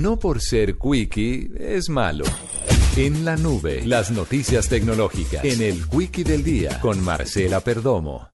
No por ser quickie es malo. En la nube, las noticias tecnológicas. En el Quickie del Día con Marcela Perdomo.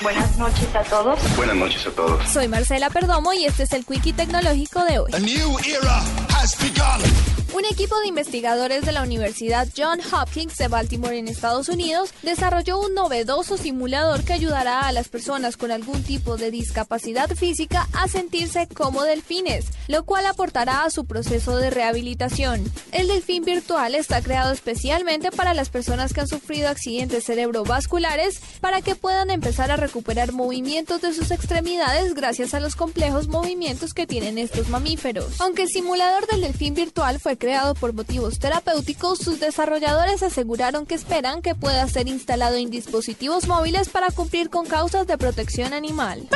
Buenas noches a todos. Buenas noches a todos. Soy Marcela Perdomo y este es el Quickie Tecnológico de hoy. A new era has begun. Un equipo de investigadores de la Universidad John Hopkins de Baltimore en Estados Unidos desarrolló un novedoso simulador que ayudará a las personas con algún tipo de discapacidad física a sentirse como delfines, lo cual aportará a su proceso de rehabilitación. El delfín virtual está creado especialmente para las personas que han sufrido accidentes cerebrovasculares para que puedan empezar a recuperar movimientos de sus extremidades gracias a los complejos movimientos que tienen estos mamíferos. Aunque el simulador del delfín virtual fue creado por motivos terapéuticos, sus desarrolladores aseguraron que esperan que pueda ser instalado en dispositivos móviles para cumplir con causas de protección animal.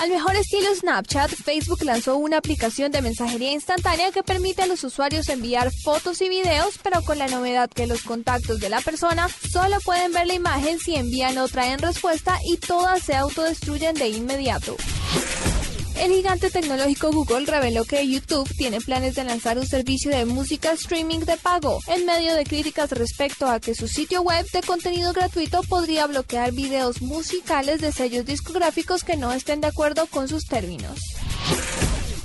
Al mejor estilo Snapchat, Facebook lanzó una aplicación de mensajería instantánea que permite a los usuarios enviar fotos y videos, pero con la novedad que los contactos de la persona solo pueden ver la imagen si envían otra en respuesta y todas se autodestruyen de inmediato. El gigante tecnológico Google reveló que YouTube tiene planes de lanzar un servicio de música streaming de pago, en medio de críticas respecto a que su sitio web de contenido gratuito podría bloquear videos musicales de sellos discográficos que no estén de acuerdo con sus términos.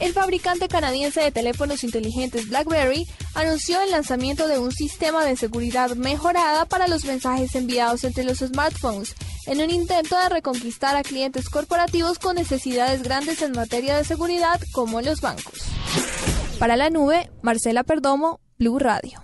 El fabricante canadiense de teléfonos inteligentes BlackBerry anunció el lanzamiento de un sistema de seguridad mejorada para los mensajes enviados entre los smartphones, en un intento de reconquistar a clientes corporativos con necesidades grandes en materia de seguridad como los bancos. Para la nube, Marcela Perdomo, Blue Radio.